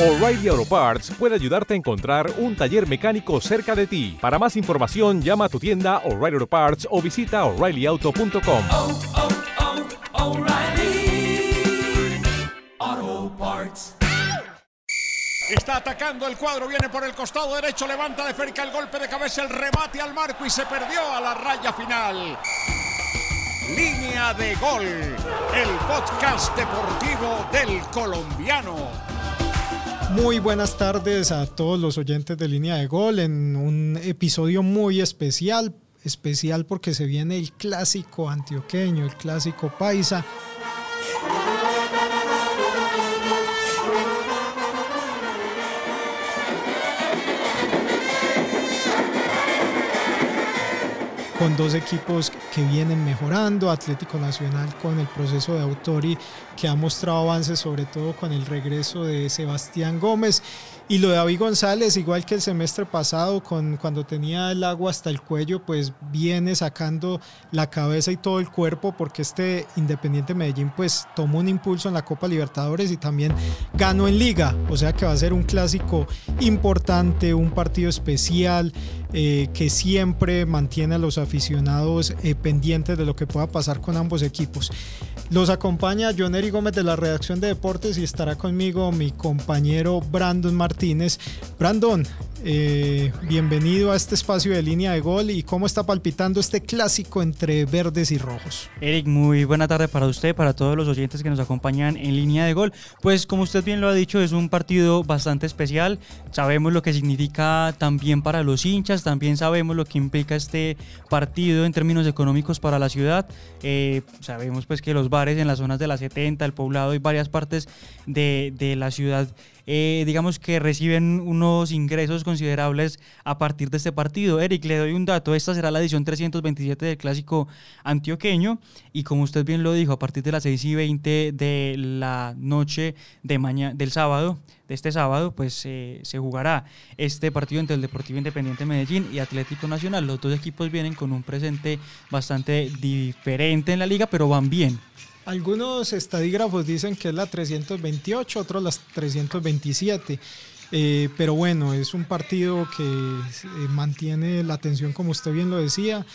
O'Reilly Auto Parts puede ayudarte a encontrar un taller mecánico cerca de ti. Para más información, llama a tu tienda O'Reilly Auto Parts o visita oreillyauto.com. oh, oh, O'Reilly Auto Parts. Está atacando el cuadro, viene por el costado derecho, levanta de cerca el golpe de cabeza, el remate al marco y se perdió a la raya final. Línea de gol, el podcast deportivo del colombiano. Muy buenas tardes a todos los oyentes de Línea de Gol en un episodio muy especial, especial porque se viene el clásico antioqueño, el clásico paisa. Con dos equipos que vienen mejorando, Atlético Nacional con el proceso de Autori que ha mostrado avances sobre todo con el regreso de Sebastián Gómez y lo de David González, igual que el semestre pasado, con, cuando tenía el agua hasta el cuello, pues viene sacando la cabeza y todo el cuerpo, porque este Independiente Medellín pues tomó un impulso en la Copa Libertadores y también ganó en Liga. O sea que va a ser un clásico importante, un partido especial. Eh, que siempre mantiene a los aficionados eh, pendientes de lo que pueda pasar con ambos equipos. Los acompaña John Eri Gómez de la redacción de deportes y estará conmigo mi compañero Brandon Martínez. Brandon, eh, bienvenido a este espacio de línea de gol y cómo está palpitando este clásico entre verdes y rojos. Eric, muy buena tarde para usted, para todos los oyentes que nos acompañan en línea de gol. Pues como usted bien lo ha dicho, es un partido bastante especial. Sabemos lo que significa también para los hinchas, también sabemos lo que implica este partido en términos económicos para la ciudad. Eh, sabemos pues que los bares en las zonas de la 70, el poblado y varias partes de la ciudad eh, digamos que reciben unos ingresos considerables a partir de este partido. Eric, le doy un dato, esta será la edición 327 del clásico antioqueño y como usted bien lo dijo, a partir de las 6 y 20 de la noche de mañana, del sábado, de este sábado, pues eh, se jugará este partido entre el Deportivo Independiente Medellín y Atlético Nacional. Los dos equipos vienen con un presente bastante diferente en la liga, pero van bien. Algunos estadígrafos dicen que es la 328, otros las 327. Eh, pero bueno, es un partido que eh, mantiene la atención, como usted bien lo decía.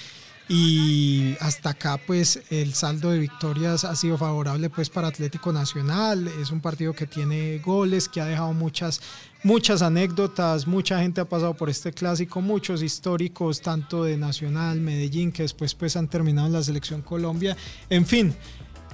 Y hasta acá, pues el saldo de victorias ha sido favorable pues para Atlético Nacional. Es un partido que tiene goles, que ha dejado muchas, muchas anécdotas. Mucha gente ha pasado por este clásico, muchos históricos, tanto de Nacional, Medellín, que después pues han terminado en la selección Colombia. En fin,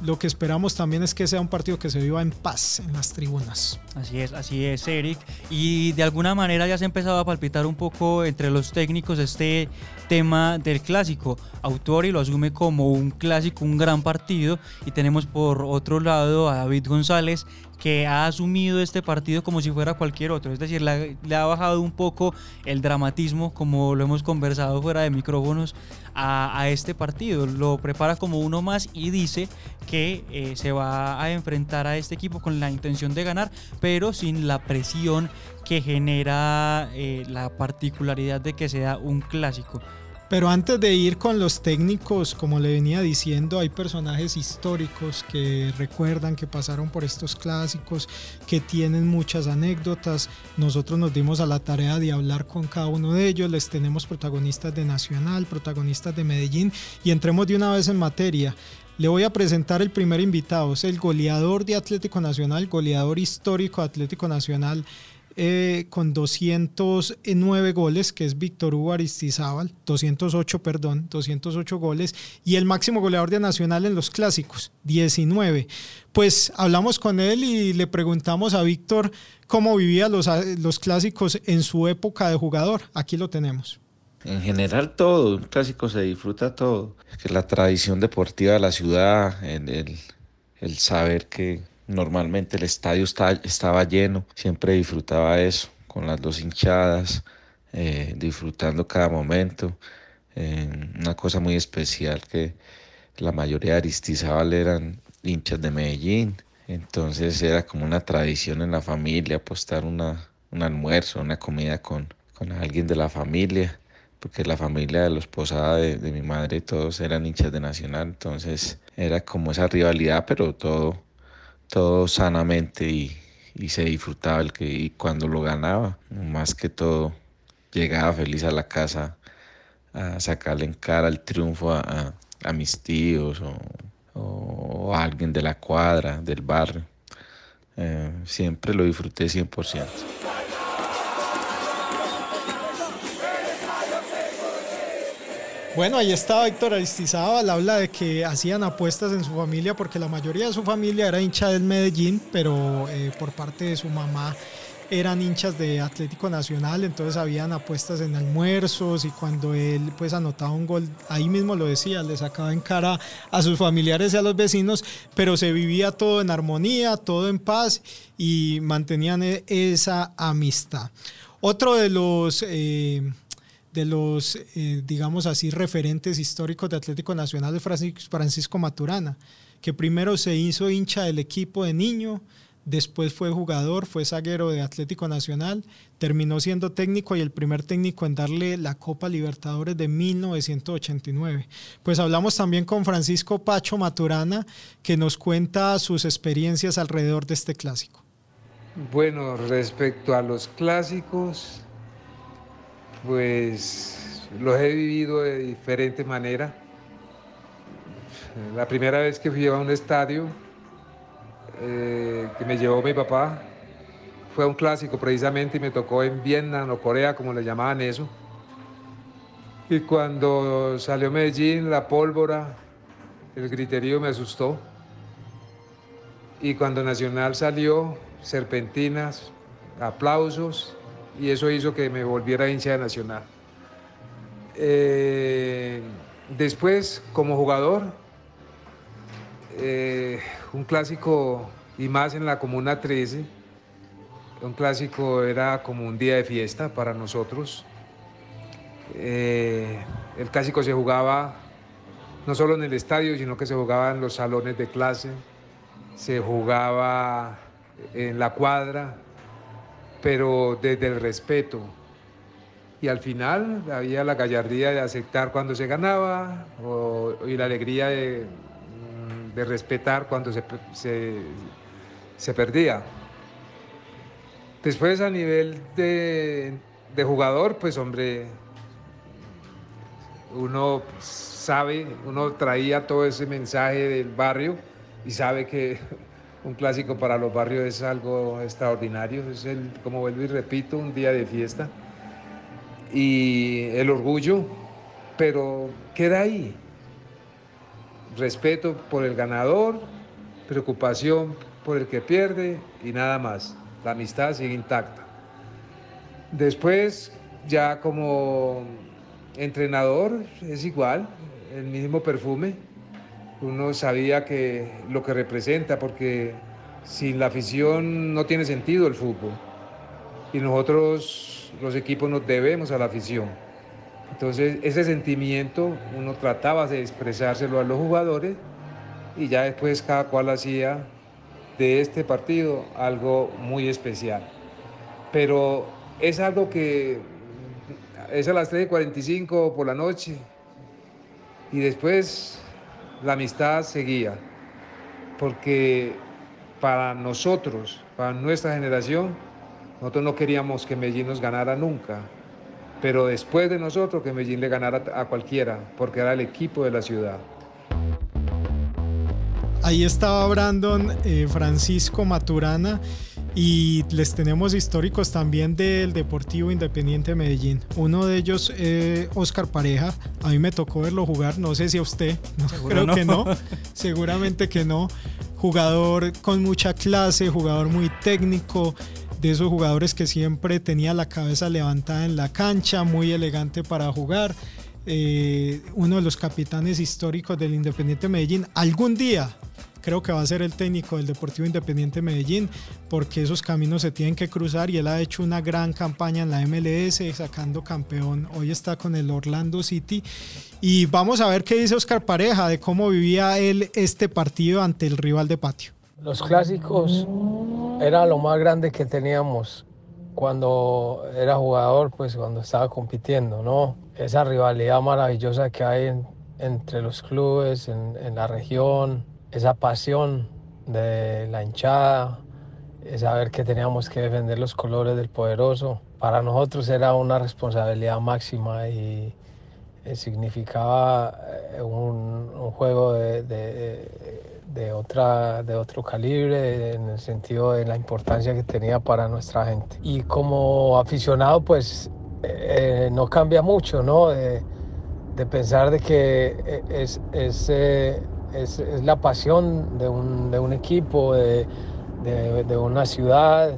lo que esperamos también es que sea un partido que se viva en paz en las tribunas. Así es, así es, Eric. Y de alguna manera ya se ha empezado a palpitar un poco entre los técnicos este tema del clásico. Autori lo asume como un clásico, un gran partido. Y tenemos por otro lado a David González, que ha asumido este partido como si fuera cualquier otro. Es decir, le, ha bajado un poco el dramatismo, como lo hemos conversado fuera de micrófonos, a, a este partido. Lo prepara como uno más y dice que eh, se va a enfrentar a este equipo con la intención de ganar, pero sin la presión que genera eh, la particularidad de que sea un clásico. Pero antes de ir con los técnicos, como le venía diciendo, hay personajes históricos que recuerdan que pasaron por estos clásicos, que tienen muchas anécdotas. Nosotros nos dimos a la tarea de hablar con cada uno de ellos. Les tenemos protagonistas de Nacional, protagonistas de Medellín y entremos de una vez en materia. Le voy a presentar el primer invitado, es el goleador de Atlético Nacional, goleador histórico de Atlético Nacional eh, con 209 goles, que es Víctor Hugo Aristizábal, 208, perdón, 208 goles, y el máximo goleador de Nacional en los clásicos, 19. Pues hablamos con él y le preguntamos a Víctor cómo vivía los, los clásicos en su época de jugador. Aquí lo tenemos. En general todo, un clásico se disfruta todo. Es la tradición deportiva de la ciudad, el, el saber que normalmente el estadio estaba lleno, siempre disfrutaba eso, con las dos hinchadas, eh, disfrutando cada momento. una cosa muy especial que la mayoría de Aristizábal eran hinchas de Medellín, entonces era como una tradición en la familia apostar una, un almuerzo, una comida con, con alguien de la familia porque la familia de los Posada de, de, mi madre todos eran hinchas de Nacional, entonces era como esa rivalidad, pero todo, todo sanamente y, y se disfrutaba el que y cuando lo ganaba, más que todo llegaba feliz a la casa a sacarle en cara el triunfo a, a, mis tíos o, o, a alguien de la cuadra, del barrio. Eh, siempre lo disfruté 100%. Bueno, ahí estaba Héctor Aristizábal, habla de que hacían apuestas en su familia porque la mayoría de su familia era hincha del Medellín, pero eh, por parte de su mamá eran hinchas de Atlético Nacional, entonces habían apuestas en almuerzos y cuando él pues anotaba un gol, ahí mismo lo decía, le sacaba en cara a sus familiares y a los vecinos, pero se vivía todo en armonía, todo en paz y mantenían e-, esa amistad. Otro de los... Eh, de los, eh, digamos así, referentes históricos de Atlético Nacional de Francisco Maturana, que primero se hizo hincha del equipo de niño, después fue jugador, fue zaguero de Atlético Nacional, terminó siendo técnico y el primer técnico en darle la Copa Libertadores de 1989. Pues hablamos también con Francisco Pacho Maturana, que nos cuenta sus experiencias alrededor de este clásico. Bueno, respecto a los clásicos, pues los he vivido de diferente manera. La primera vez que fui a un estadio eh, que me llevó mi papá fue un clásico precisamente y me tocó en Vietnam o Corea, como le llamaban eso. Y cuando salió Medellín, la pólvora, el griterío me asustó. Y cuando Nacional salió, serpentinas, aplausos, y eso hizo que me volviera hincha de Nacional. Eh, después, como jugador, eh, un clásico, y más en la Comuna 13, un clásico era como un día de fiesta para nosotros. Eh, el clásico se jugaba no solo en el estadio, sino que se jugaba en los salones de clase, se jugaba en la cuadra, pero desde el respeto. Y al final había la gallardía de aceptar cuando se ganaba y la alegría de, mm, respetar cuando se, se, perdía. Después a nivel de jugador, pues hombre, uno sabe, uno traía todo ese mensaje del barrio y sabe que un clásico para los barrios es algo extraordinario, es el, como vuelvo y repito, un día de fiesta. Y el orgullo, pero queda ahí. Respeto por el ganador, preocupación por el que pierde y nada más. La amistad sigue intacta. Después, ya como entrenador, es igual, el mismo perfume uno sabía que lo que representa, porque sin la afición no tiene sentido el fútbol. Y nosotros, los equipos, nos debemos a la afición. Entonces, ese sentimiento uno trataba de expresárselo a los jugadores y ya después cada cual hacía de este partido algo muy especial. Pero es algo que es a las 3.45 por la noche y después la amistad seguía, porque para nosotros, para nuestra generación, nosotros no queríamos que Medellín nos ganara nunca, pero después de nosotros que Medellín le ganara a cualquiera, porque era el equipo de la ciudad. Ahí estaba Brandon eh, Francisco Maturana y les tenemos históricos también del Deportivo Independiente de Medellín. Uno de ellos, eh, Oscar Pareja, a mí me tocó verlo jugar, no sé si a usted, creo que no, seguramente que no. Jugador con mucha clase, jugador muy técnico, de esos jugadores que siempre tenía la cabeza levantada en la cancha, muy elegante para jugar. Eh, uno de los capitanes históricos del Independiente de Medellín. Algún día creo que va a ser el técnico del Deportivo Independiente Medellín, porque esos caminos se tienen que cruzar y él ha hecho una gran campaña en la MLS, sacando campeón. Hoy está con el Orlando City. Y vamos a ver qué dice Oscar Pareja de cómo vivía él este partido ante el rival de patio. Los clásicos era lo más grande que teníamos cuando era jugador, pues cuando estaba compitiendo, ¿no? Esa rivalidad maravillosa que hay entre los clubes, en, en la región, esa pasión de la hinchada, saber que teníamos que defender los colores del poderoso. Para nosotros era una responsabilidad máxima y eh, significaba eh, un, un juego de, de, de, otra, de otro calibre en el sentido de la importancia que tenía para nuestra gente. Y como aficionado, pues eh, no cambia mucho, ¿no? De, de pensar de que es, es es, es la pasión de un, de un equipo, de, de, una ciudad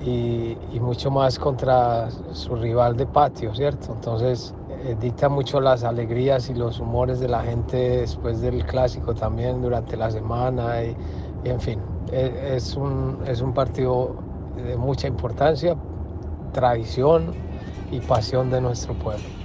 y, mucho más contra su rival de patio, ¿cierto? Entonces eh, dicta mucho las alegrías y los humores de la gente después del clásico también durante la semana y, en fin, es, es, un, es un partido de mucha importancia, tradición y pasión de nuestro pueblo.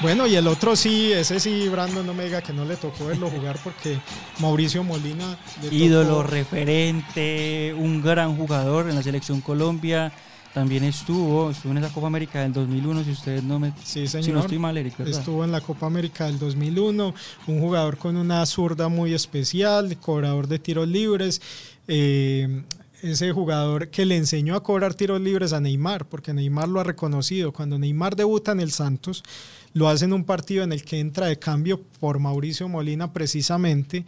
Bueno, y el otro sí, ese sí, Brandon no me diga que no le tocó verlo jugar porque Mauricio Molina. Ídolo, tocó... referente, un gran jugador en la selección Colombia. También estuvo, estuvo en esa Copa América del 2001, si ustedes no me... Sí, señor. Si no estoy mal, Eric, ¿verdad? Estuvo en la Copa América del 2001, un jugador con una zurda muy especial, cobrador de tiros libres. Eh, ese jugador que le enseñó a cobrar tiros libres a Neymar, porque Neymar lo ha reconocido. Cuando Neymar debuta en el Santos, lo hace en un partido en el que entra de cambio por Mauricio Molina precisamente.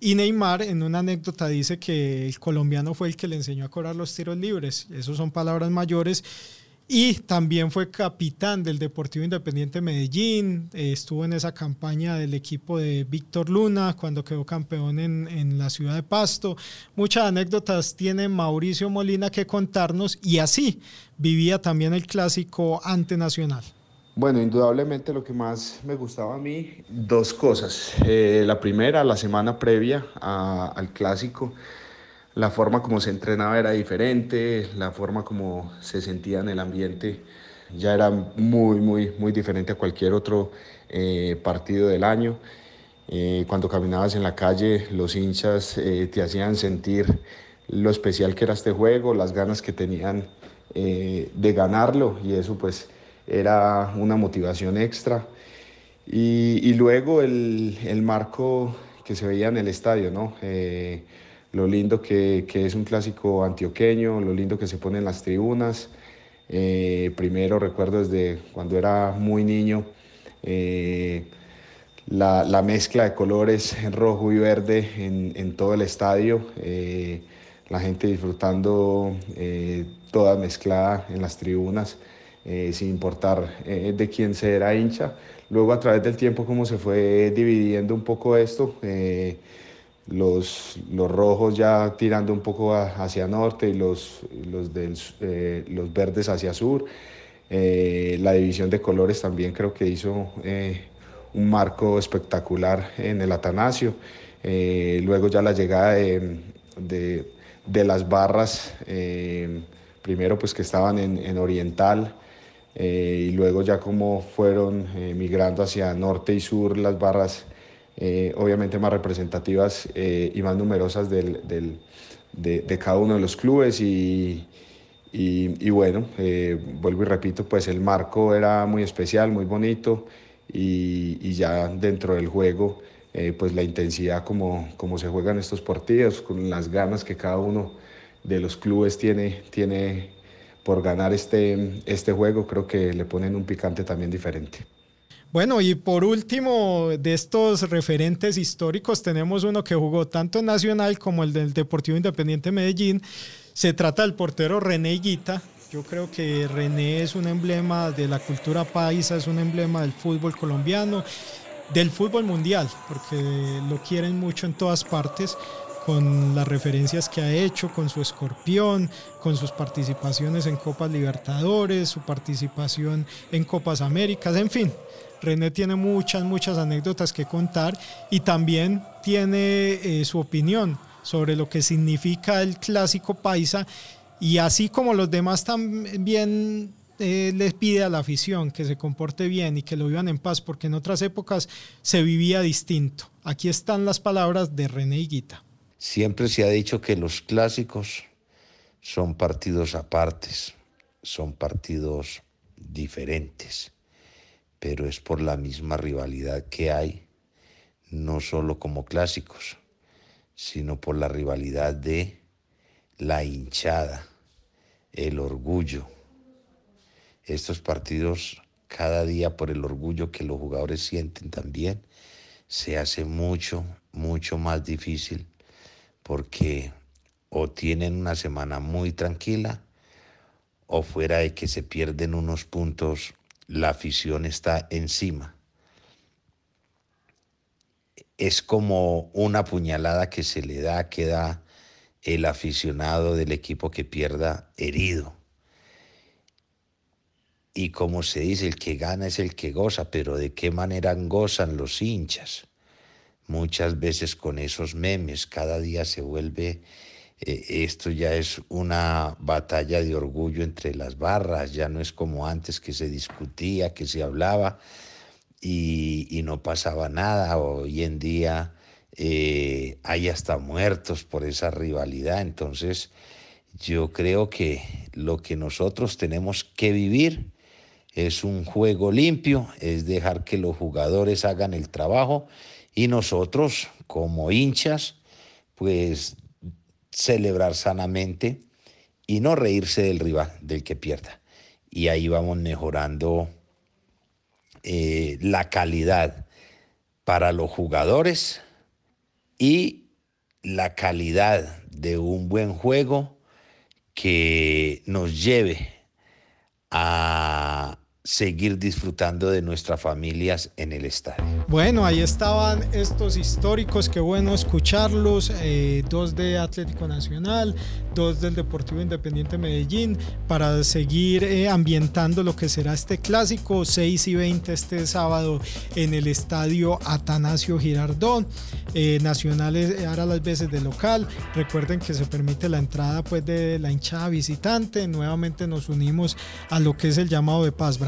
Y Neymar en una anécdota dice que el colombiano fue el que le enseñó a cobrar los tiros libres. Esas son palabras mayores. Y también fue capitán del Deportivo Independiente Medellín, eh, estuvo en esa campaña del equipo de Víctor Luna cuando quedó campeón en, en, la ciudad de Pasto. Muchas anécdotas tiene Mauricio Molina que contarnos y así vivía también el clásico ante Nacional. Bueno, indudablemente lo que más me gustaba a mí, dos cosas. Eh, la primera, la semana previa al clásico, la forma como se entrenaba era diferente, la forma como se sentía en el ambiente ya era muy, muy, muy diferente a cualquier otro eh, partido del año. Eh, cuando caminabas en la calle, los hinchas eh, te hacían sentir lo especial que era este juego, las ganas que tenían de ganarlo y eso pues era una motivación extra. Y, y luego el, el, marco que se veía en el estadio, ¿no? Lo lindo que, que, es un clásico antioqueño, lo lindo que se pone en las tribunas. Eh, primero recuerdo desde cuando era muy niño eh, la, la, mezcla de colores rojo y verde en, en todo el estadio, eh, la gente disfrutando toda mezclada en las tribunas. Sin importar de quién se era hincha. Luego a través del tiempo como se fue dividiendo un poco esto, los, los, rojos ya tirando un poco hacia norte y los, los, del, los verdes hacia sur. la división de colores también creo que hizo un marco espectacular en el Atanasio. luego ya la llegada de, de, de las barras, primero pues que estaban en, en Oriental, eh, y luego ya como fueron eh, migrando hacia norte y sur las barras, eh, obviamente más representativas eh, y más numerosas del, del, de, cada uno de los clubes y, y, bueno, vuelvo y repito, pues el marco era muy especial, muy bonito y, y ya dentro del juego, pues la intensidad como, como se juegan estos partidos, con las ganas que cada uno de los clubes tiene, tiene por ganar este, este juego, creo que le ponen un picante también diferente. Bueno, y por último, de estos referentes históricos, tenemos uno que jugó tanto en Nacional como el del Deportivo Independiente Medellín. Se trata del portero René Guita. Yo creo que René es un emblema de la cultura paisa, es un emblema del fútbol colombiano, del fútbol mundial, porque lo quieren mucho en todas partes con las referencias que ha hecho, con su escorpión, con sus participaciones en Copas Libertadores, su participación en Copas Américas, en fin. René tiene muchas, muchas anécdotas que contar y también tiene eh, su opinión sobre lo que significa el clásico paisa y así como los demás también eh, les pide a la afición que se comporte bien y que lo vivan en paz, porque en otras épocas se vivía distinto. Aquí están las palabras de René Higuita. Siempre se ha dicho que los clásicos son partidos apartes, son partidos diferentes, pero es por la misma rivalidad que hay, no solo como clásicos, sino por la rivalidad de la hinchada, el orgullo. Estos partidos, cada día por el orgullo que los jugadores sienten también, se hace mucho, mucho más difícil porque o tienen una semana muy tranquila o fuera de que se pierden unos puntos, la afición está encima. Es como una puñalada que se le da, queda el aficionado del equipo que pierda herido. Y como se dice, el que gana es el que goza, pero ¿de qué manera gozan los hinchas? muchas veces con esos memes, cada día se vuelve, eh, esto ya es una batalla de orgullo entre las barras, ya no es como antes que se discutía, que se hablaba y, no pasaba nada, hoy en día eh, hay hasta muertos por esa rivalidad, entonces yo creo que lo que nosotros tenemos que vivir, es un juego limpio, es dejar que los jugadores hagan el trabajo y nosotros, como hinchas, pues celebrar sanamente y no reírse del rival, del que pierda. Y ahí vamos mejorando eh, la calidad para los jugadores y la calidad de un buen juego que nos lleve a seguir disfrutando de nuestras familias en el estadio. Bueno, ahí estaban estos históricos, qué bueno escucharlos, eh, dos de Atlético Nacional, dos del Deportivo Independiente Medellín, para seguir eh, ambientando lo que será este clásico, 6 y 20 este sábado en el estadio Atanasio Girardón. Eh, Nacional hará las veces de local, recuerden que se permite la entrada pues de la hinchada visitante, nuevamente nos unimos a lo que es el llamado de paz,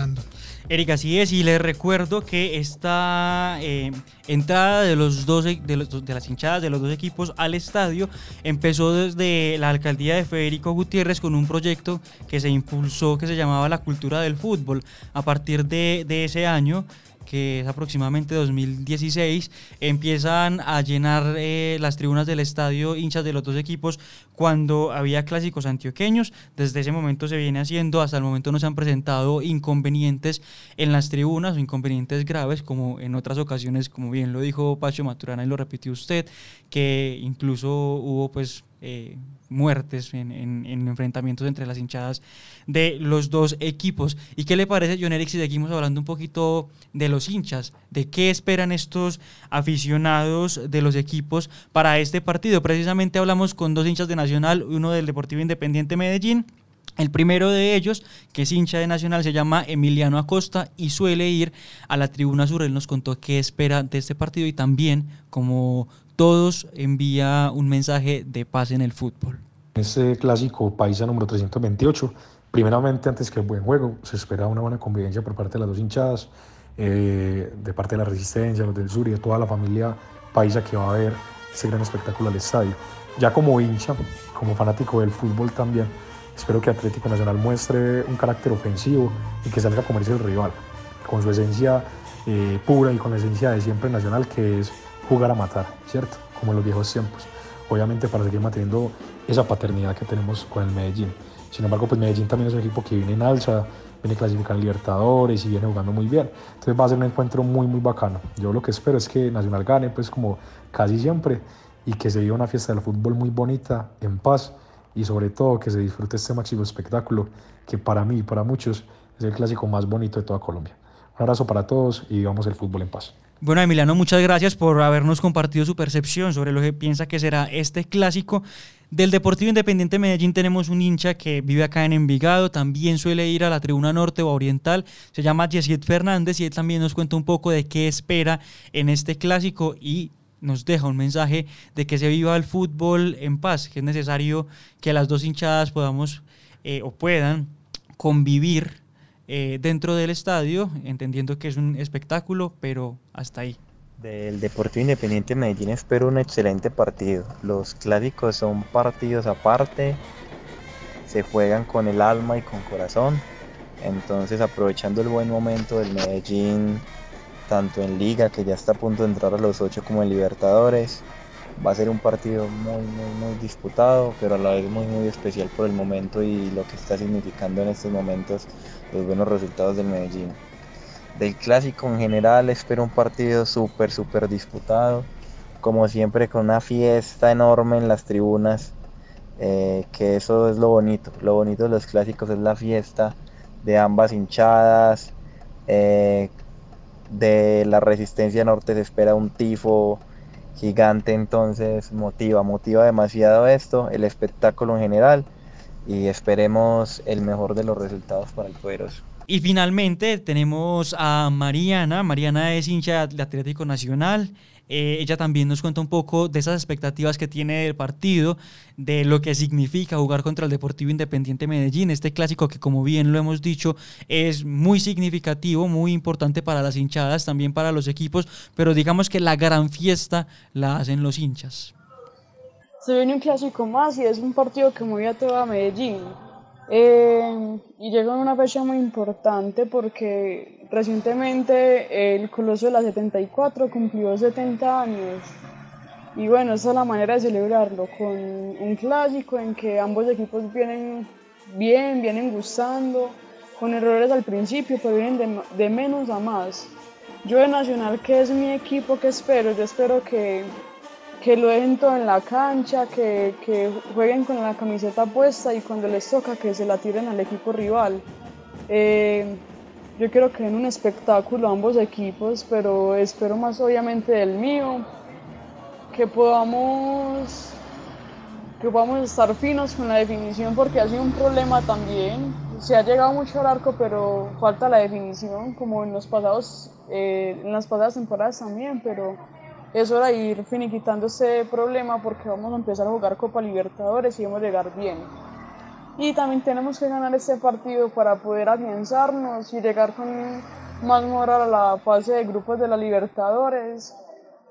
Erika, así es, y les recuerdo que esta eh, entrada de, los dos, de, de las hinchadas de los dos equipos al estadio empezó desde la alcaldía de Federico Gutiérrez con un proyecto que se impulsó que se llamaba la cultura del fútbol. A partir de, de ese año que es aproximadamente 2016, empiezan a llenar eh, las tribunas del estadio hinchas de los dos equipos cuando había clásicos antioqueños. Desde ese momento se viene haciendo, hasta el momento no se han presentado inconvenientes en las tribunas o inconvenientes graves, como en otras ocasiones, como bien lo dijo Pacho Maturana y lo repitió usted, que incluso hubo pues eh, muertes en, enfrentamientos entre las hinchadas de los dos equipos. ¿Y qué le parece, John Eric, si seguimos hablando un poquito de los hinchas? ¿De qué esperan estos aficionados de los equipos para este partido? Precisamente hablamos con dos hinchas de Nacional, uno del Deportivo Independiente Medellín. El primero de ellos, que es hincha de Nacional, se llama Emiliano Acosta y suele ir a la tribuna sur. Él nos contó qué espera de este partido y también como todos envía un mensaje de paz en el fútbol. Este clásico paisa número 328, primeramente antes que el buen juego, se espera una buena convivencia por parte de las dos hinchadas, eh, de parte de la Resistencia, los del sur y de toda la familia paisa que va a ver ese gran espectáculo al estadio. Ya como hincha, como fanático del fútbol también, espero que Atlético Nacional muestre un carácter ofensivo y que salga a comerse el rival, con su esencia eh, pura y con la esencia de siempre nacional que es jugar a matar, ¿cierto? Como en los viejos tiempos. Obviamente para seguir manteniendo esa paternidad que tenemos con el Medellín. Sin embargo, pues Medellín también es un equipo que viene en alza, viene clasificando Libertadores y viene jugando muy bien. Entonces va a ser un encuentro muy, muy bacano. Yo lo que espero es que Nacional gane, pues como casi siempre, y que se viva una fiesta del fútbol muy bonita, en paz, y sobre todo que se disfrute este máximo espectáculo que para mí y para muchos es el clásico más bonito de toda Colombia. Un abrazo para todos y vivamos el fútbol en paz. Bueno, Emiliano, muchas gracias por habernos compartido su percepción sobre lo que piensa que será este clásico. Del Deportivo Independiente Medellín tenemos un hincha que vive acá en Envigado, también suele ir a la tribuna norte o oriental, se llama Jessiet Fernández y él también nos cuenta un poco de qué espera en este clásico y nos deja un mensaje de que se viva el fútbol en paz, que es necesario que las dos hinchadas podamos eh, o puedan convivir eh, dentro del estadio, entendiendo que es un espectáculo, pero hasta ahí. Del Deportivo Independiente Medellín espero un excelente partido. Los clásicos son partidos aparte, se juegan con el alma y con corazón. Entonces aprovechando el buen momento del Medellín, tanto en liga que ya está a punto de entrar a los 8 como en Libertadores, va a ser un partido muy, muy, muy disputado, pero a la vez muy, muy especial por el momento y lo que está significando en estos momentos los buenos resultados del Medellín. Del clásico en general espero un partido súper, súper disputado, como siempre con una fiesta enorme en las tribunas, eh, que eso es lo bonito. Lo bonito de los clásicos es la fiesta de ambas hinchadas. Eh, de la resistencia norte se espera un tifo gigante, entonces motiva, motiva demasiado esto, el espectáculo en general y esperemos el mejor de los resultados para el poderoso. Y finalmente tenemos a Mariana. Mariana es hincha de Atlético Nacional. Eh, ella también nos cuenta un poco de esas expectativas que tiene del partido, de lo que significa jugar contra el Deportivo Independiente Medellín, este clásico que como bien lo hemos dicho es muy significativo, muy importante para las hinchadas, también para los equipos, pero digamos que la gran fiesta la hacen los hinchas. Se viene un clásico más y es un partido que mueve a toda Medellín. Eh, y llega una fecha muy importante porque recientemente el Coloso de la 74 cumplió 70 años. Y bueno, esa es la manera de celebrarlo, con un clásico en que ambos equipos vienen bien, vienen gustando, con errores al principio, pero vienen de, de menos a más. Yo de Nacional, que es mi equipo que espero, yo espero que que lo dejen todo en la cancha, que, que, jueguen con la camiseta puesta y cuando les toca que se la tiren al equipo rival. Eh, yo quiero que den un espectáculo a ambos equipos, pero espero más obviamente del mío, que podamos, que podamos estar finos con la definición porque ha sido un problema también. Se ha llegado mucho al arco, pero falta la definición, como en, los pasados, eh, en las pasadas temporadas también, pero es hora de ir finiquitando ese problema porque vamos a empezar a jugar Copa Libertadores y vamos a llegar bien. Y también tenemos que ganar este partido para poder afianzarnos y llegar con más moral a la fase de grupos de la Libertadores,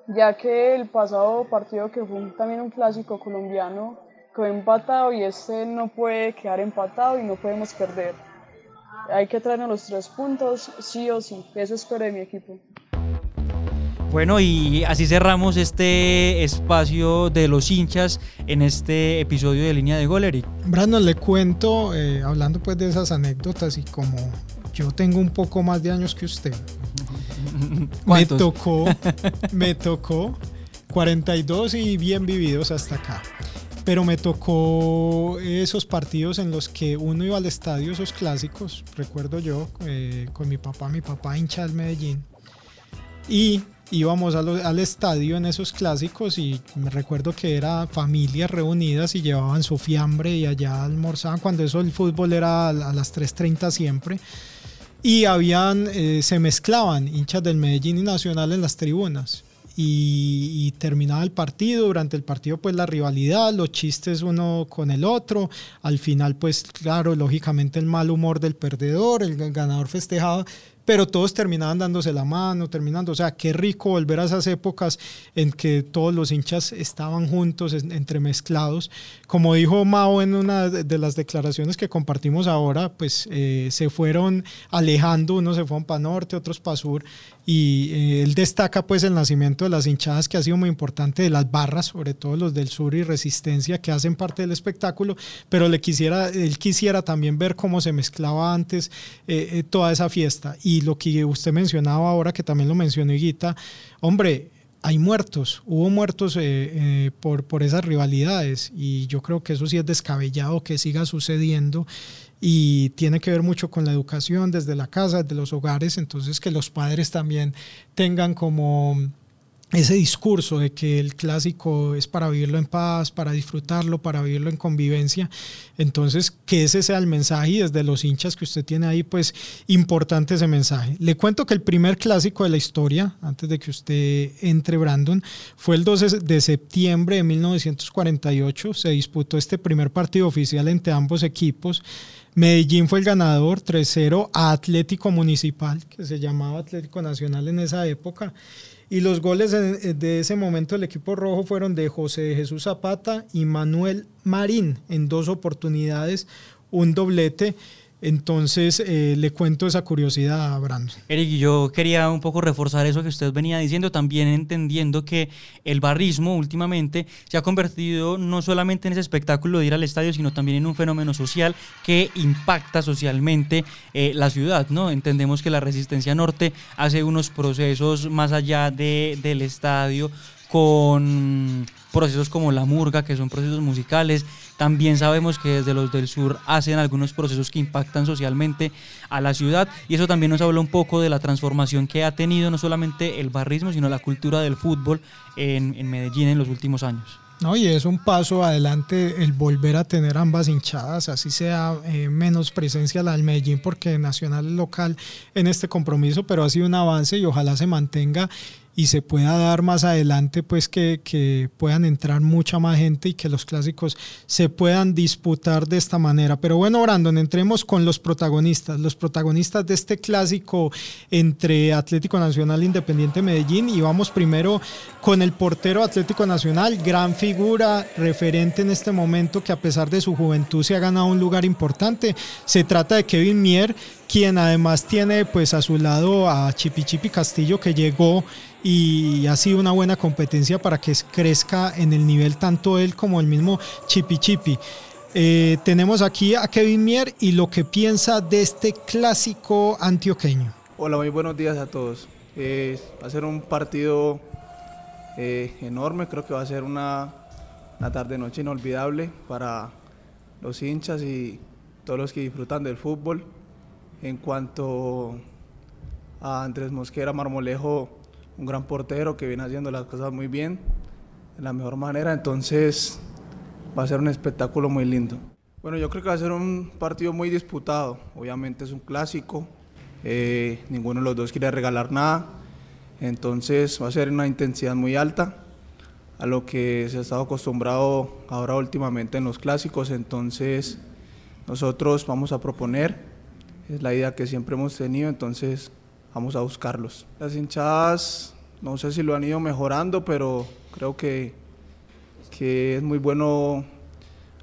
ya que el pasado partido que fue también un clásico colombiano quedó empatado y este no puede quedar empatado y no podemos perder. Hay que traernos los tres puntos, sí o sí, eso espero de mi equipo. Bueno, y así cerramos este espacio de los hinchas en este episodio de Línea de Gol, Eric. Brandon, le cuento, eh, hablando pues de esas anécdotas y como yo tengo un poco más de años que usted, me tocó, me tocó 42 y bien vividos hasta acá. Pero me tocó esos partidos en los que uno iba al estadio, esos clásicos, recuerdo yo, eh, con mi papá, mi papá hincha del Medellín. Y íbamos al estadio en esos clásicos y me recuerdo que era familias reunidas y llevaban su fiambre y allá almorzaban cuando eso el fútbol era a las 3.30 siempre. Y habían, eh, se mezclaban hinchas del Medellín y Nacional en las tribunas. Y, y, terminaba el partido, durante el partido pues la rivalidad, los chistes uno con el otro, al final pues claro, lógicamente el mal humor del perdedor, el ganador festejado, pero todos terminaban dándose la mano, terminando, o sea, qué rico volver a esas épocas en que todos los hinchas estaban juntos, entremezclados. Como dijo Mao en una de las declaraciones que compartimos ahora, pues eh, se fueron alejando, unos se fueron para norte, otros para sur, y eh, él destaca pues el nacimiento de las hinchadas que ha sido muy importante, de las barras, sobre todo los del sur y resistencia que hacen parte del espectáculo, pero le quisiera, él quisiera también ver cómo se mezclaba antes eh, toda esa fiesta. Y y lo que usted mencionaba ahora, que también lo mencionó Higuita, hombre, hay muertos, hubo muertos eh, eh, por, por esas rivalidades y yo creo que eso sí es descabellado que siga sucediendo y tiene que ver mucho con la educación desde la casa, desde los hogares, entonces que los padres también tengan como ese discurso de que el clásico es para vivirlo en paz, para disfrutarlo, para vivirlo en convivencia. Entonces, que ese sea el mensaje y desde los hinchas que usted tiene ahí, pues importante ese mensaje. Le cuento que el primer clásico de la historia, antes de que usted entre, Brandon, fue el 12 de septiembre de 1948. Se disputó este primer partido oficial entre ambos equipos. Medellín fue el ganador 3-0 a Atlético Municipal, que se llamaba Atlético Nacional en esa época. Y los goles de ese momento del equipo rojo fueron de José Jesús Zapata y Manuel Marín en dos oportunidades, un doblete. Entonces eh, le cuento esa curiosidad a Brandon. Eric, yo quería un poco reforzar eso que usted venía diciendo, también entendiendo que el barrismo últimamente se ha convertido no solamente en ese espectáculo de ir al estadio, sino también en un fenómeno social que impacta socialmente eh, la ciudad. ¿no? Entendemos que la Resistencia Norte hace unos procesos más allá de, del estadio con procesos como la murga, que son procesos musicales. También sabemos que desde los del sur hacen algunos procesos que impactan socialmente a la ciudad y eso también nos habla un poco de la transformación que ha tenido no solamente el barrismo, sino la cultura del fútbol en, en Medellín en los últimos años. No, y es un paso adelante el volver a tener ambas hinchadas, así sea eh, menos presencia la del Medellín porque Nacional es local en este compromiso, pero ha sido un avance y ojalá se mantenga y se pueda dar más adelante, pues que, que, puedan entrar mucha más gente y que los clásicos se puedan disputar de esta manera. Pero bueno, Brandon, entremos con los protagonistas, los protagonistas de este clásico entre Atlético Nacional e Independiente Medellín y vamos primero con el portero Atlético Nacional, gran figura, referente en este momento que a pesar de su juventud se ha ganado un lugar importante. Se trata de Kevin Mier, quien además tiene pues a su lado a Chipi Chipi Castillo que llegó y ha sido una buena competencia para que crezca en el nivel tanto él como el mismo Chipi Chipi. Eh, tenemos aquí a Kevin Mier y lo que piensa de este clásico antioqueño. Hola, muy buenos días a todos. Va a ser un partido eh, enorme, creo que va a ser una, una tarde-noche inolvidable para los hinchas y todos los que disfrutan del fútbol. En cuanto a Andrés Mosquera Marmolejo, un gran portero que viene haciendo las cosas muy bien, de la mejor manera, entonces va a ser un espectáculo muy lindo. Bueno, yo creo que va a ser un partido muy disputado, obviamente es un clásico, eh, ninguno de los dos quiere regalar nada, entonces va a ser una intensidad muy alta a lo que se ha estado acostumbrado ahora últimamente en los clásicos, entonces nosotros vamos a proponer, es la idea que siempre hemos tenido, entonces vamos a buscarlos. Las hinchadas, no sé si lo han ido mejorando, pero creo que, que es muy bueno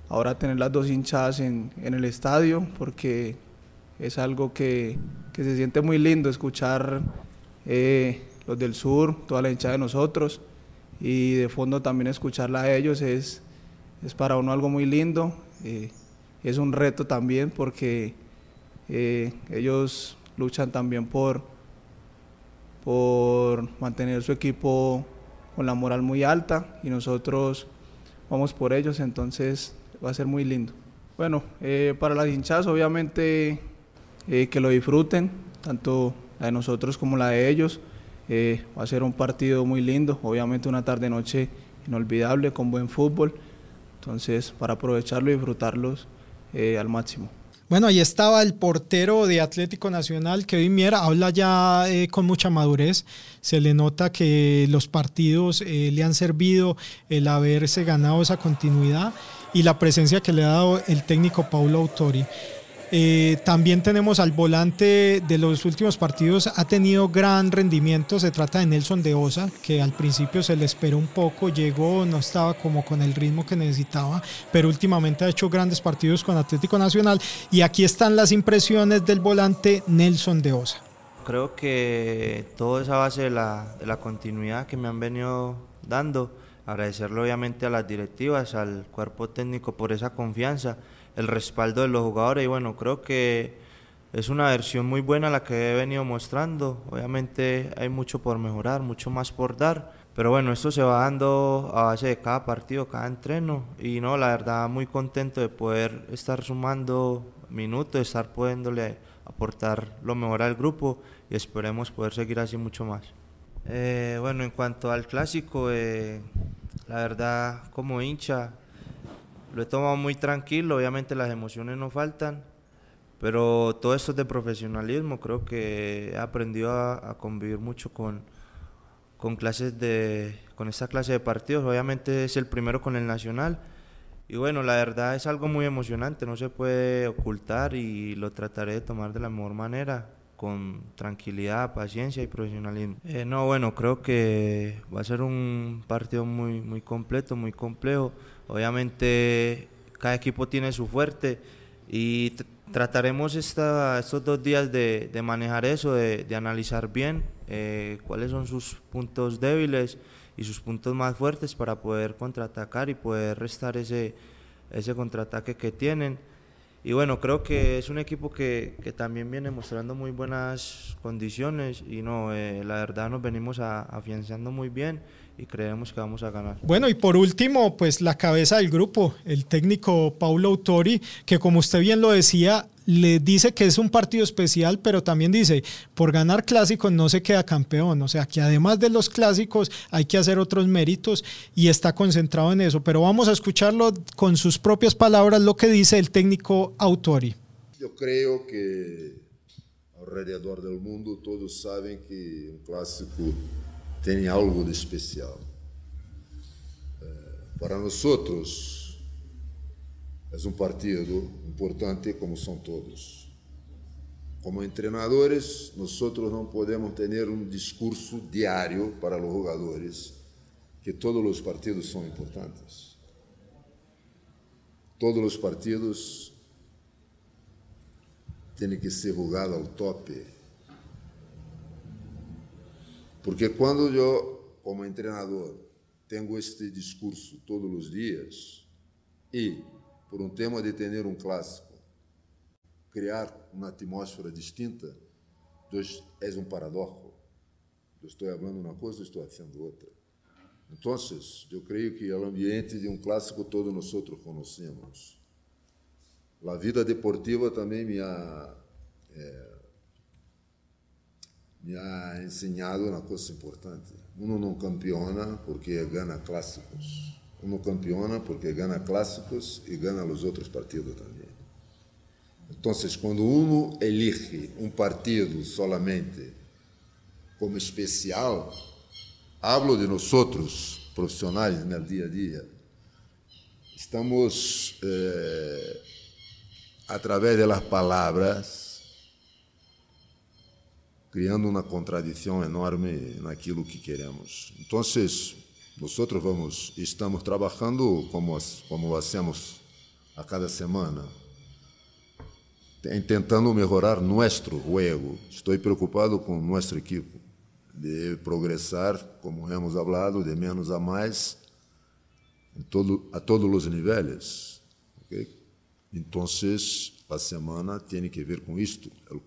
ahora tener las dos hinchadas en, en el estadio, porque es algo que, que, se siente muy lindo escuchar eh, los del sur, toda la hinchada de nosotros, y de fondo también escucharla a ellos es, es para uno algo muy lindo, eh, es un reto también porque eh, ellos luchan también por, mantener su equipo con la moral muy alta y nosotros vamos por ellos, entonces va a ser muy lindo. Bueno, eh, para las hinchas obviamente eh, que lo disfruten, tanto la de nosotros como la de ellos. Va a ser un partido muy lindo, obviamente una tarde-noche inolvidable con buen fútbol, entonces para aprovecharlo y disfrutarlos al máximo. Bueno, ahí estaba el portero de Atlético Nacional, Kevin Mier, habla ya eh, con mucha madurez, se le nota que los partidos eh, le han servido el haberse ganado esa continuidad y la presencia que le ha dado el técnico Paulo Autori. Eh, también tenemos al volante de los últimos partidos, ha tenido gran rendimiento, se trata de Nelson de Osa, que al principio se le esperó un poco, llegó, no estaba como con el ritmo que necesitaba, pero últimamente ha hecho grandes partidos con Atlético Nacional y aquí están las impresiones del volante Nelson de Osa. Creo que toda esa base de la, de la continuidad que me han venido dando, agradecerle obviamente a las directivas, al cuerpo técnico por esa confianza el respaldo de los jugadores y bueno, creo que es una versión muy buena la que he venido mostrando. Obviamente hay mucho por mejorar, mucho más por dar, pero bueno, esto se va dando a base de cada partido, cada entreno y no, la verdad muy contento de poder estar sumando minuto, estar pudiéndole aportar lo mejor al grupo y esperemos poder seguir así mucho más. Eh, bueno, en cuanto al clásico, eh, la verdad como hincha lo he tomado muy tranquilo, obviamente las emociones no faltan, pero todo esto es de profesionalismo, creo que he aprendido a, convivir mucho con, con clases de, con esta clase de partidos, obviamente es el primero con el Nacional, y bueno, la verdad es algo muy emocionante, no se puede ocultar y lo trataré de tomar de la mejor manera, con tranquilidad, paciencia y profesionalismo. Eh, no, bueno, creo que va a ser un partido muy, muy completo, muy complejo. Obviamente cada equipo tiene su fuerte y trataremos esta, estos dos días de, manejar eso, de, analizar bien eh, cuáles son sus puntos débiles y sus puntos más fuertes para poder contraatacar y poder restar ese, ese contraataque que tienen. Y bueno, creo que es un equipo que, que también viene mostrando muy buenas condiciones y no, eh, la verdad nos venimos afianzando muy bien y creemos que vamos a ganar. Bueno, y por último, pues la cabeza del grupo, el técnico Paulo Autori, que como usted bien lo decía, le dice que es un partido especial, pero también dice, por ganar clásicos no se queda campeón, o sea que además de los clásicos hay que hacer otros méritos y está concentrado en eso, pero vamos a escucharlo con sus propias palabras lo que dice el técnico Autori. Yo creo que alrededor del mundo todos saben que un clásico tiene algo de especial. Eh, para nosotros es un partido importante como son todos. Como entrenadores, nosotros no podemos tener un discurso diario para los jugadores que todos los partidos son importantes. Todos los partidos tienen que ser jugados al tope. Porque cuando yo, como entrenador, tengo este discurso todos los días y por um tema de ter um clássico, criar uma atmosfera distinta, é um paradoxo. Eu estou falando uma coisa, estou fazendo outra. Então, eu creio que o ambiente de um clássico todos nós conhecemos. A vida deportiva também me ha, é, me ha ensinado uma coisa importante. Uno não campeona porque ganha clássicos. Uno campeona porque gana clássicos e gana os outros partidos também. Então, quando uno elige um partido solamente como especial, hablo de nós outros profissionais no dia a dia. Estamos, eh, através das palavras, criando uma contradição enorme naquilo que queremos. Então, Nosotros vamos, estamos trabajando como, como a cada semana, intentando mejorar nuestro juego. Estoy preocupado con nuestro equipo, de progresar, como hemos hablado, de menos a mais, todo, a todos os níveis. ¿okay? Entonces, a semana tem que ver com isto. O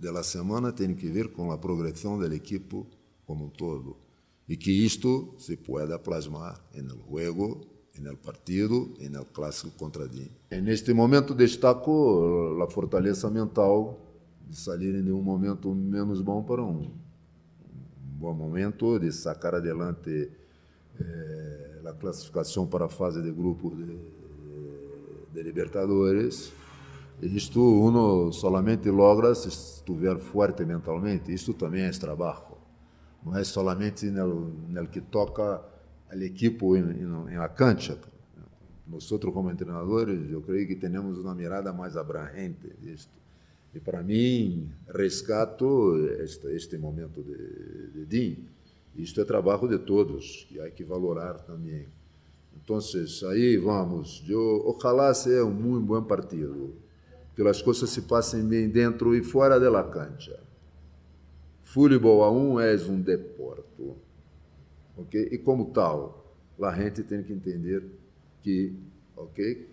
da semana tem que ver com a progressão do equipo como um todo y que esto se pueda plasmar en el en el partido, en el clásico contra DIN. En momento destaco la fortaleza mental de salir en un momento menos bom para un buen momento, de sacar adelante eh, la clasificación para a fase de grupos de, de Libertadores. Isto uno solamente logra se estiver fuerte mentalmente. Isto também é trabalho não é somente no, que toca al equipo em, la cancha. Nós, como treinadores, eu creio que temos uma mirada mais abrangente disto. E para mim, rescato este, este momento de, de DIN. Isto é trabalho de todos, que há que valorar também. Então, aí vamos. Eu, ojalá seja um muito bom partido, que as coisas se passem bem dentro e fora da cancha. Futebol a um é um deporto. Ok? E como tal, a gente tem que entender que, ok?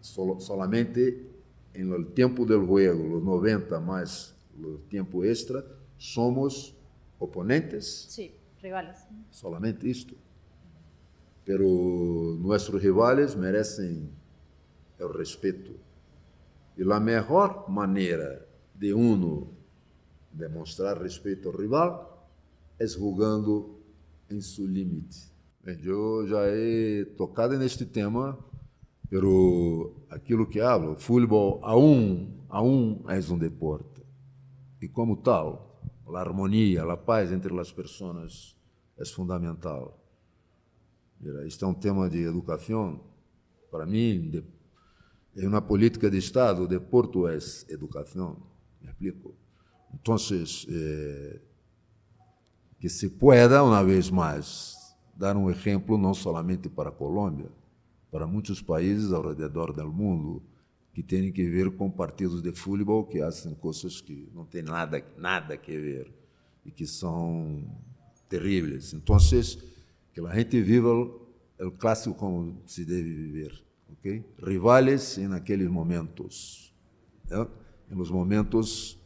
Sol, solamente no tempo do jogo, os 90 mais o tempo extra, somos oponentes. Sí, rivales. Solamente isto. Pero nossos rivales merecem o respeito. E a melhor maneira de uno demonstrar respeito ao rival é jogando em seu limite. Eu já he tocado neste tema, pero aquilo que hablo, futebol a um, a um é um deporte. E como tal, a harmonia, a paz entre as pessoas é fundamental. Este é um tema de educação. Para mim, de, é uma política de Estado, o deporto é educação. Me explico? Então, eh, que se pueda, uma vez mais, dar um exemplo não somente para a Colômbia, para muitos países ao redor do mundo que têm que ver com partidos de futebol que fazem coisas que não têm nada nada que ver e que são terríveis. Então, que a gente viva o clássico como se deve viver, ok? Rivales em aqueles momentos, né? los momentos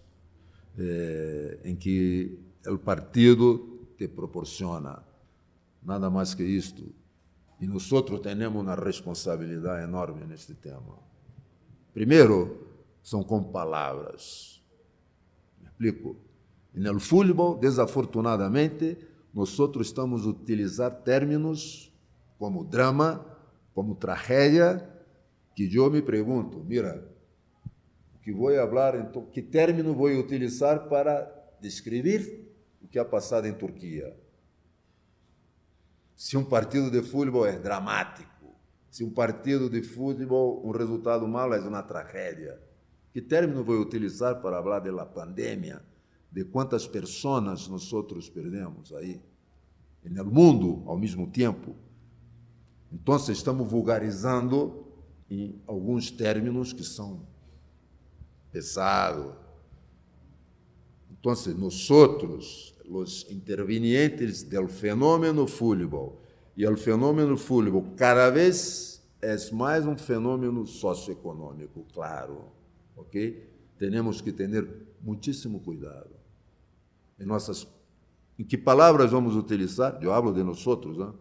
eh, em que o partido te proporciona nada mais que isto. E nós temos uma responsabilidade enorme neste tema. Primeiro, são com palavras. Me explico? No futebol, desafortunadamente, nós estamos a utilizar términos como drama, como tragédia, que eu me pergunto, mira, que vou falar, então, que término vou utilizar para descrever o que ha passado em Turquia? Se um partido de futebol é dramático, se um partido de futebol, um resultado mal é uma tragédia, que término vou utilizar para falar da pandemia, de quantas pessoas nós outros perdemos aí, no mundo ao mesmo tempo? Então, estamos vulgarizando em alguns términos que são pesados. Então, nós outros os intervenientes do fenômeno futebol. E o fenômeno futebol cada vez é mais um fenômeno socioeconômico, claro. Ok? Temos que ter muitíssimo cuidado. Em nossas em que palavras vamos utilizar? Eu hablo de nós outros, né?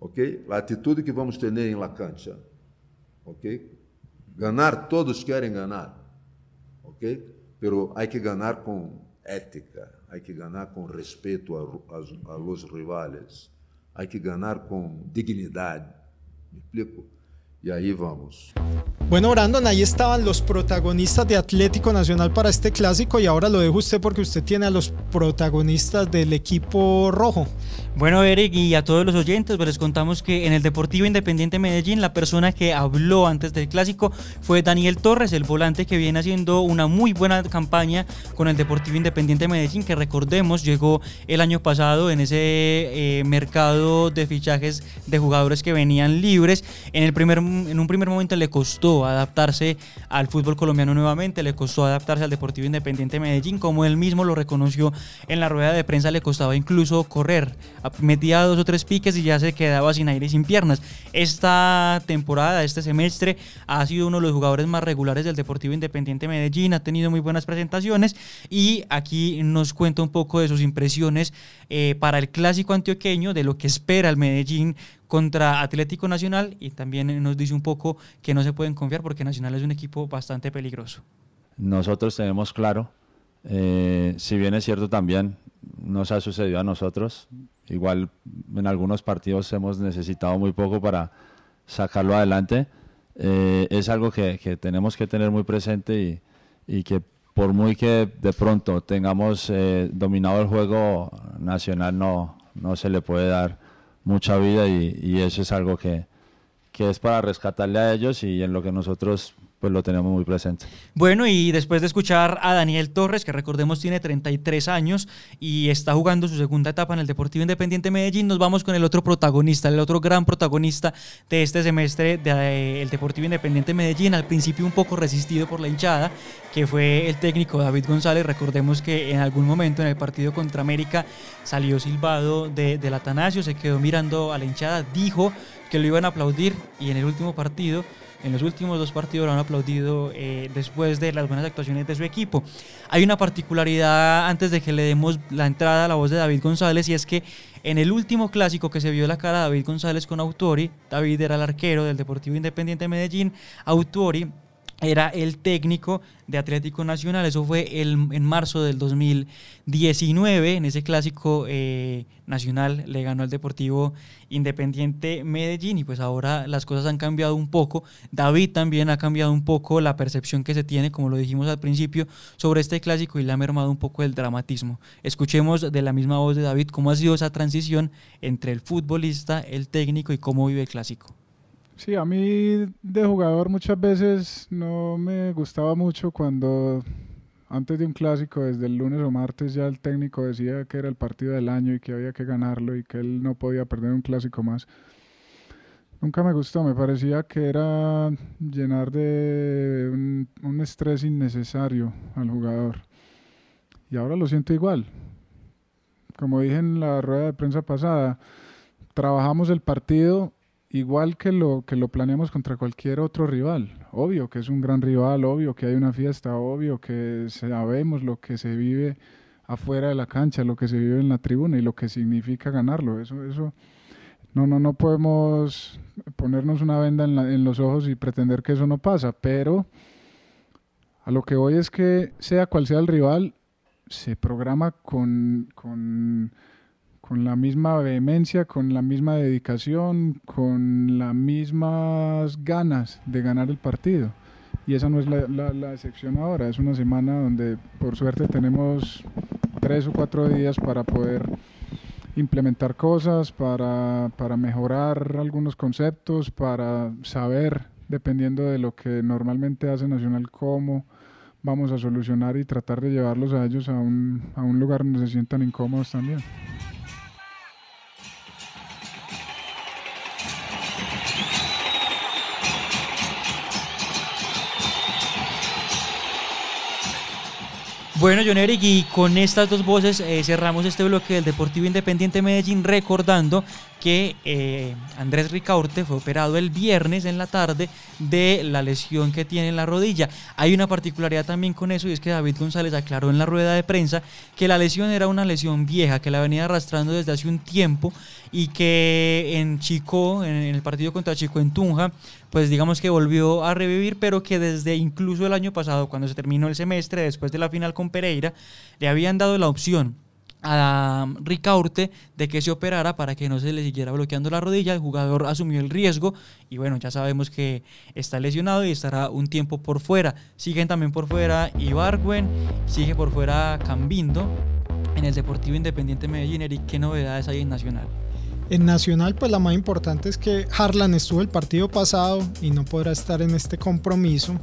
Ok? A atitude que vamos ter em la cancha, ok? Ganar, todos querem ganhar, ok? Pero hay que ganhar com ética, hay que ganhar com respeito a, los rivales, hay que ganhar com dignidade. ¿Me explico? Y ahí vamos. Bueno, Brandon, ahí estaban los protagonistas de Atlético Nacional para este clásico y ahora lo dejo usted porque usted tiene a los protagonistas del equipo rojo. Bueno, Eric, y a todos los oyentes, pues les contamos que en el Deportivo Independiente Medellín, la persona que habló antes del clásico fue Daniel Torres, el volante que viene haciendo una muy buena campaña con el Deportivo Independiente Medellín, que recordemos llegó el año pasado en ese eh, mercado de fichajes de jugadores que venían libres. En, el primer, en un primer momento le costó adaptarse al fútbol colombiano nuevamente, le costó adaptarse al Deportivo Independiente Medellín, como él mismo lo reconoció en la rueda de prensa, le costaba incluso correr metía dos o tres piques y ya se quedaba sin aire y sin piernas. Esta temporada, este semestre, ha sido uno de los jugadores más regulares del Deportivo Independiente Medellín, ha tenido muy buenas presentaciones y aquí nos cuenta un poco de sus impresiones eh, para el clásico antioqueño, de lo que espera el Medellín contra Atlético Nacional y también nos dice un poco que no se pueden confiar porque Nacional es un equipo bastante peligroso. Nosotros tenemos claro, eh, si bien es cierto también, nos ha sucedido a nosotros, Igual en algunos partidos hemos necesitado muy poco para sacarlo adelante. Eh, es algo que, tenemos que tener muy presente y, que por muy que de pronto tengamos eh, dominado el juego nacional, no, no se le puede dar mucha vida y, eso es algo que, que es para rescatarle a ellos y en lo que nosotros pues lo tenemos muy presente. Bueno, y después de escuchar a Daniel Torres, que recordemos tiene 33 años y está jugando su segunda etapa en el Deportivo Independiente Medellín, nos vamos con el otro protagonista, el otro gran protagonista de este semestre del eh, Deportivo Independiente Medellín, al principio un poco resistido por la hinchada, que fue el técnico David González. Recordemos que en algún momento en el partido contra América salió silbado de, del Atanasio, se quedó mirando a la hinchada, dijo que lo iban a aplaudir y en el último partido en los últimos dos partidos lo han aplaudido eh, después de las buenas actuaciones de su equipo. Hay una particularidad antes de que le demos la entrada a la voz de David González y es que en el último clásico que se vio la cara de David González con Autori, David era el arquero del Deportivo Independiente de Medellín, Autori era el técnico de Atlético Nacional. Eso fue el, en marzo del 2019. En ese clásico eh, nacional le ganó al Deportivo Independiente Medellín y pues ahora las cosas han cambiado un poco. David también ha cambiado un poco la percepción que se tiene, como lo dijimos al principio, sobre este clásico y le ha mermado un poco el dramatismo. Escuchemos de la misma voz de David cómo ha sido esa transición entre el futbolista, el técnico y cómo vive el clásico. Sí, a mí de jugador muchas veces no me gustaba mucho cuando antes de un clásico, desde el lunes o martes, ya el técnico decía que era el partido del año y que había que ganarlo y que él no podía perder un clásico más. Nunca me gustó, me parecía que era llenar de un, un estrés innecesario al jugador. Y ahora lo siento igual. Como dije en la rueda de prensa pasada, trabajamos el partido igual que lo que lo planeamos contra cualquier otro rival. Obvio que es un gran rival, obvio que hay una fiesta, obvio que sabemos lo que se vive afuera de la cancha, lo que se vive en la tribuna y lo que significa ganarlo. Eso, eso, no, no, no podemos ponernos una venda en, en los ojos y pretender que eso no pasa, pero a lo que voy es que sea cual sea el rival, se programa con, con con la misma vehemencia, con la misma dedicación, con las mismas ganas de ganar el partido. Y esa no es la, la, excepción ahora, es una semana donde por suerte tenemos tres o cuatro días para poder implementar cosas, para, para mejorar algunos conceptos, para saber, dependiendo de lo que normalmente hace Nacional, cómo vamos a solucionar y tratar de llevarlos a ellos a un, a un lugar donde se sientan incómodos también. Bueno, John Eric, y con estas dos voces eh, cerramos este bloque del Deportivo Independiente Medellín, recordando que eh, Andrés Ricaurte fue operado el viernes en la tarde de la lesión que tiene en la rodilla. Hay una particularidad también con eso y es que David González aclaró en la rueda de prensa que la lesión era una lesión vieja, que la venía arrastrando desde hace un tiempo y que en Chico, en el partido contra Chico en Tunja, pues digamos que volvió a revivir, pero que desde incluso el año pasado, cuando se terminó el semestre, después de la final con Pereira, le habían dado la opción a Ricaurte de que se operara para que no se le siguiera bloqueando la rodilla. El jugador asumió el riesgo y bueno, ya sabemos que está lesionado y estará un tiempo por fuera. Siguen también por fuera Ibargüen, sigue por fuera Cambindo en el Deportivo Independiente Medellín. Eric, ¿qué novedades hay en Nacional? En Nacional, pues la más importante es que Harlan estuvo el partido pasado y no podrá estar en este compromiso.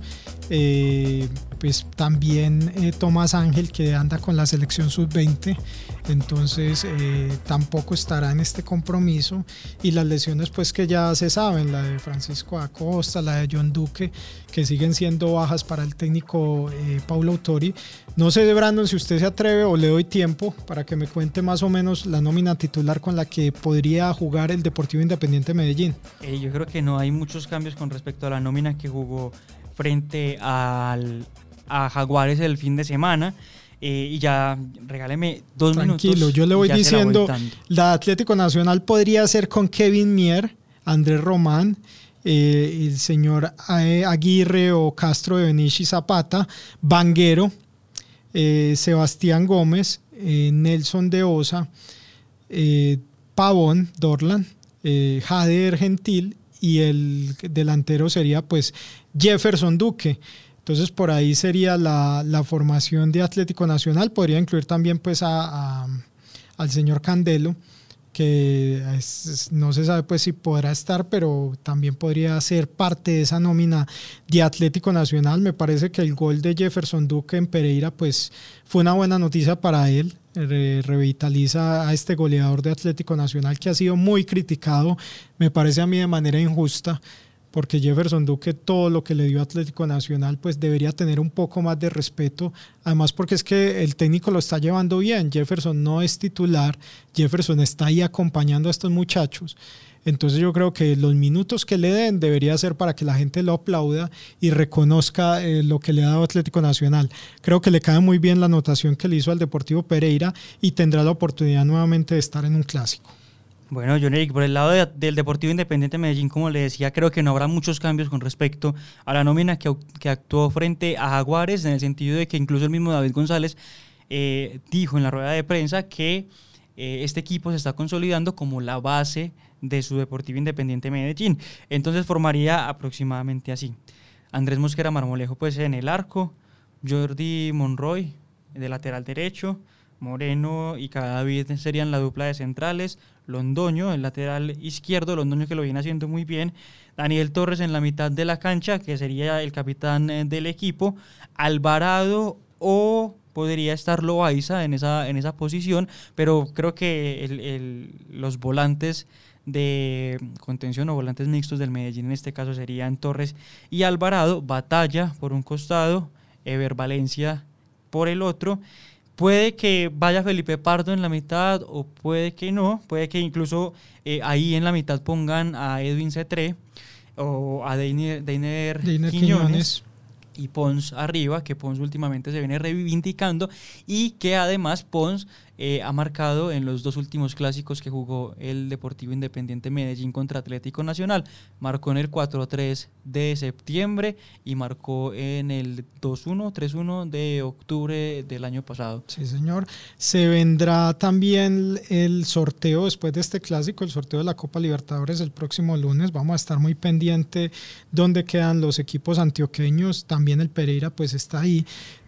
Eh, pues también eh, Tomás Ángel, que anda con la selección sub-20, entonces eh, tampoco estará en este compromiso. Y las lesiones, pues que ya se saben, la de Francisco Acosta, la de John Duque, que siguen siendo bajas para el técnico Paulo Autori. No sé, Brandon, si usted se atreve o le doy tiempo para que me cuente más o menos la nómina titular con la que podría jugar el Deportivo Independiente Medellín. yo creo que no hay muchos cambios con respecto a la nómina que jugó frente al, a Jaguares el fin de semana. Eh, y ya regáleme dos minutos. Tranquilo, yo le voy diciendo, la, Atlético Nacional podría ser con Kevin Mier, Andrés Román, eh, el señor Aguirre o Castro de Benici Zapata, Vanguero, eh, Sebastián Gómez, Nelson de Osa, Pavón, Dorlan, Jader Gentil y el delantero sería pues Jefferson Duque. Entonces por ahí sería la, formación de Atlético Nacional. Podría incluir también pues a, al señor Candelo, que no se sabe pues si podrá estar, pero también podría ser parte de esa nómina de Atlético Nacional. Me parece que el gol de Jefferson Duque en Pereira pues fue una buena noticia para él. revitaliza a este goleador de Atlético Nacional que ha sido muy criticado, me parece a mí de manera injusta porque Jefferson Duque todo lo que le dio Atlético Nacional pues debería tener un poco más de respeto, además porque es que el técnico lo está llevando bien, Jefferson no es titular, Jefferson está ahí acompañando a estos muchachos. Entonces yo creo que los minutos que le den debería ser para que la gente lo aplauda y reconozca eh, lo que le ha dado Atlético Nacional. Creo que le cae muy bien la anotación que le hizo al Deportivo Pereira y tendrá la oportunidad nuevamente de estar en un clásico. Bueno, John Eric, por el lado de- del Deportivo Independiente de Medellín, como le decía, creo que no habrá muchos cambios con respecto a la nómina que, actuó frente a Jaguares, en el sentido de que incluso el mismo David González eh, dijo en la rueda de prensa que eh, este equipo se está consolidando como la base de su Deportivo Independiente de Medellín. Entonces formaría aproximadamente así. Andrés Mosquera Marmolejo pues en el arco, Jordi Monroy de lateral derecho, Moreno y Cadavid serían la dupla de centrales, Londoño, el lateral izquierdo, Londoño que lo viene haciendo muy bien, Daniel Torres en la mitad de la cancha, que sería el capitán eh, del equipo, Alvarado o podría estar Loaiza en esa, en esa posición, pero creo que el- el- los volantes de contención o volantes mixtos del Medellín en este caso serían Torres y Alvarado, Batalla por un costado, Ever Valencia por el otro. Puede que vaya Felipe Pardo en la mitad o puede que no, puede que incluso eh, ahí en la mitad pongan a Edwin Cetré o a Deiner, Deiner Deiner Quiñones, Quiñones. y Pons arriba, que Pons últimamente se viene reivindicando y que además Pons eh, ha marcado en los dos últimos clásicos que jugó el Deportivo Independiente Medellín contra Atlético Nacional. Marcó en el 4-3 de septiembre y marcó en el 2-1, 3-1 de octubre del año pasado. Sí, señor. Se vendrá también el sorteo después de este clásico, el sorteo de la Copa Libertadores el próximo lunes. Vamos a estar muy pendiente dónde quedan los equipos antioqueños. También el Pereira pues está ahí,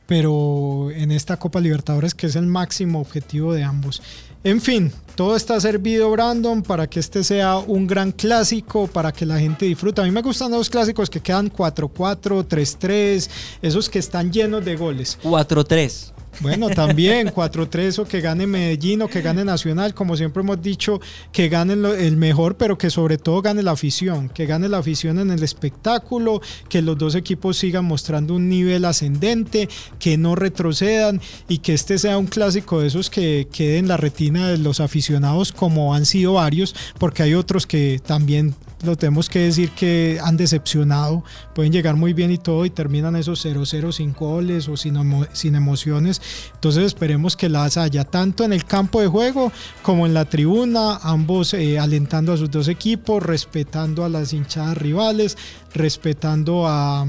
pero en esta Copa Libertadores que es el máximo objetivo de ambos. En fin, todo está servido, Brandon, para que este sea un gran clásico, para que la gente disfrute. A mí me gustan los clásicos que quedan 4-4, 3-3, esos que están llenos de goles. 4-3. Bueno, también 4-3 o que gane Medellín o que gane Nacional, como siempre hemos dicho, que gane el mejor, pero que sobre todo gane la afición, que gane la afición en el espectáculo, que los dos equipos sigan mostrando un nivel ascendente, que no retrocedan y que este sea un clásico de esos que quede en la retina de los aficionados como han sido varios, porque hay otros que también lo tenemos que decir que han decepcionado, pueden llegar muy bien y todo y terminan esos 0-0 sin goles o sin, emo- emociones. Entonces esperemos que las haya tanto en el campo de juego como en la tribuna, ambos eh, alentando a sus dos equipos, respetando a las hinchadas rivales, respetando a,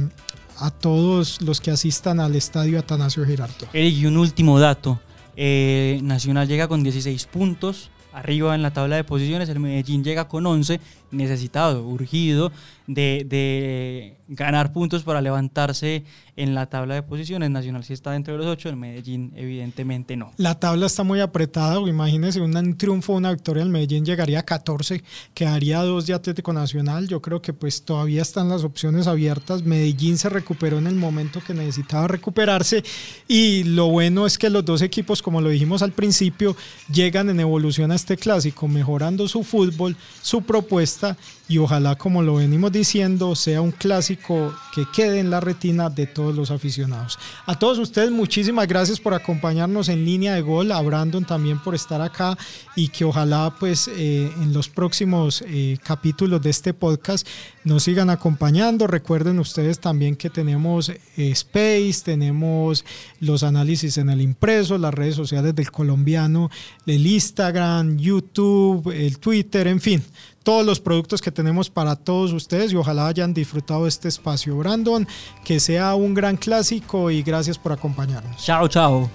a todos los que asistan al estadio Atanasio Girardot. Eric, y un último dato. Eh, Nacional llega con 16 puntos arriba en la tabla de posiciones. El Medellín llega con 11, necesitado, urgido de, de ganar puntos para levantarse en la tabla de posiciones. Nacional sí está dentro de los 8, el Medellín evidentemente no. La tabla está muy apretada, imagínense un triunfo, una victoria del Medellín llegaría a 14, quedaría a 2 de Atlético Nacional. Yo creo que pues todavía están las opciones abiertas. Medellín se recuperó en el momento que necesitaba recuperarse y lo bueno es que los dos equipos, como lo dijimos al principio, llegan en evolución a este clásico, mejorando su fútbol, su propuesta y ojalá, como lo venimos diciendo, sea un clásico que quede en la retina de todos los aficionados. A todos ustedes, muchísimas gracias por acompañarnos en línea de gol, a Brandon también por estar acá y que ojalá pues eh, en los próximos eh, capítulos de este podcast nos sigan acompañando. Recuerden ustedes también que tenemos eh, Space, tenemos los análisis en el impreso, las redes sociales del colombiano, el Instagram, YouTube, el Twitter, en fin todos los productos que tenemos para todos ustedes y ojalá hayan disfrutado este espacio. Brandon, que sea un gran clásico y gracias por acompañarnos. Chao, chao.